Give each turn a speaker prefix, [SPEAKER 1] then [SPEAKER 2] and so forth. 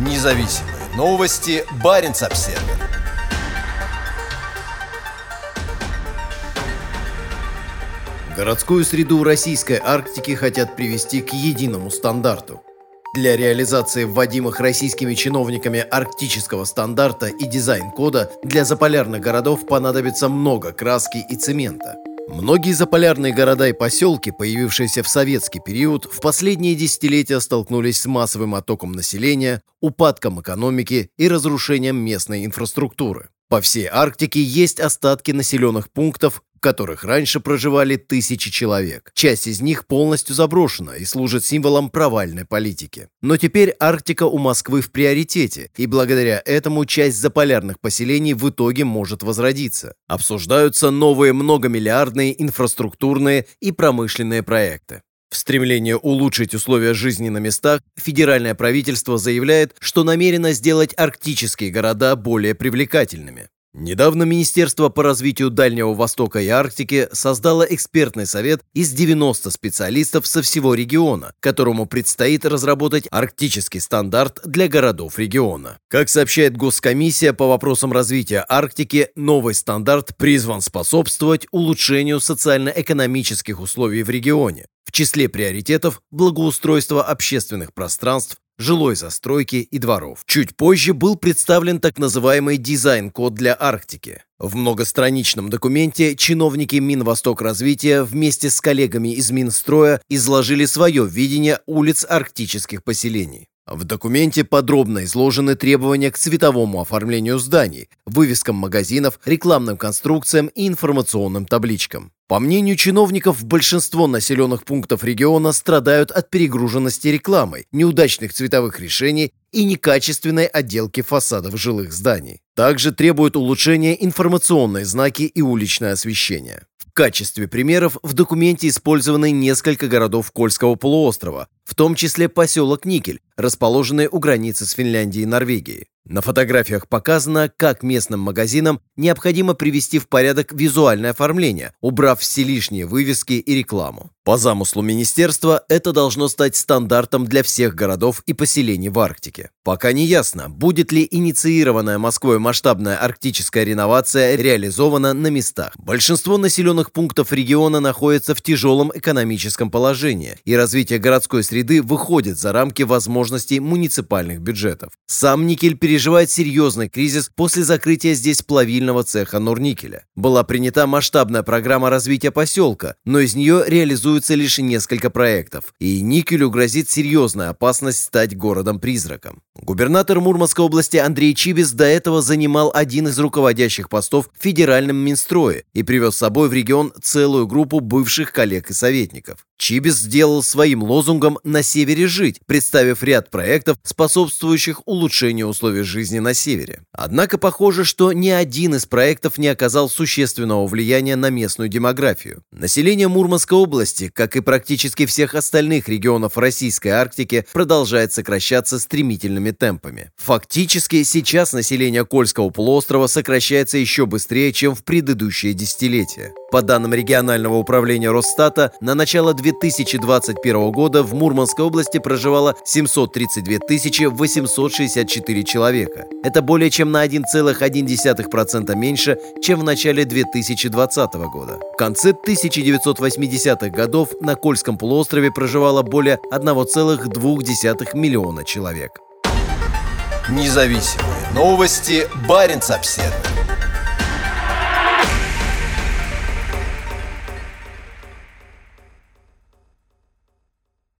[SPEAKER 1] Независимые новости. Барин обсерва Городскую среду российской Арктики хотят привести к единому стандарту. Для реализации вводимых российскими чиновниками арктического стандарта и дизайн-кода для заполярных городов понадобится много краски и цемента. Многие заполярные города и поселки, появившиеся в советский период, в последние десятилетия столкнулись с массовым оттоком населения, упадком экономики и разрушением местной инфраструктуры. По всей Арктике есть остатки населенных пунктов, в которых раньше проживали тысячи человек. Часть из них полностью заброшена и служит символом провальной политики. Но теперь Арктика у Москвы в приоритете, и благодаря этому часть заполярных поселений в итоге может возродиться. Обсуждаются новые многомиллиардные инфраструктурные и промышленные проекты. В стремлении улучшить условия жизни на местах, федеральное правительство заявляет, что намерено сделать арктические города более привлекательными. Недавно Министерство по развитию Дальнего Востока и Арктики создало экспертный совет из 90 специалистов со всего региона, которому предстоит разработать арктический стандарт для городов региона. Как сообщает Госкомиссия по вопросам развития Арктики, новый стандарт призван способствовать улучшению социально-экономических условий в регионе. В числе приоритетов – благоустройство общественных пространств, жилой застройки и дворов. Чуть позже был представлен так называемый дизайн-код для Арктики. В многостраничном документе чиновники Минвосток развития вместе с коллегами из Минстроя изложили свое видение улиц арктических поселений. В документе подробно изложены требования к цветовому оформлению зданий, вывескам магазинов, рекламным конструкциям и информационным табличкам. По мнению чиновников, большинство населенных пунктов региона страдают от перегруженности рекламой, неудачных цветовых решений и некачественной отделки фасадов жилых зданий. Также требуют улучшения информационные знаки и уличное освещение. В качестве примеров в документе использованы несколько городов Кольского полуострова, в том числе поселок Никель, расположенный у границы с Финляндией и Норвегией. На фотографиях показано, как местным магазинам необходимо привести в порядок визуальное оформление, убрав все лишние вывески и рекламу. По замыслу министерства, это должно стать стандартом для всех городов и поселений в Арктике. Пока не ясно, будет ли инициированная Москвой масштабная арктическая реновация реализована на местах. Большинство населенных пунктов региона находятся в тяжелом экономическом положении, и развитие городской среды выходит за рамки возможностей муниципальных бюджетов. Сам Никель переживает серьезный кризис после закрытия здесь плавильного цеха Норникеля. Была принята масштабная программа развития поселка, но из нее реализуется лишь несколько проектов, и Никелю грозит серьезная опасность стать городом-призраком. Губернатор Мурманской области Андрей Чибис до этого занимал один из руководящих постов в федеральном Минстрое и привез с собой в регион целую группу бывших коллег и советников. Чибис сделал своим лозунгом «На севере жить», представив ряд проектов, способствующих улучшению условий жизни на севере. Однако похоже, что ни один из проектов не оказал существенного влияния на местную демографию. Население Мурманской области, как и практически всех остальных регионов Российской Арктики, продолжает сокращаться стремительными темпами. Фактически сейчас население Кольского полуострова сокращается еще быстрее, чем в предыдущие десятилетия. По данным регионального управления Росстата, на начало 2021 года в Мурманской области проживало 732 864 человека. Это более чем на 1,1% меньше, чем в начале 2020 года. В конце 1980-х годов на Кольском полуострове проживало более 1,2 миллиона человек.
[SPEAKER 2] Независимые новости. Барин обседный.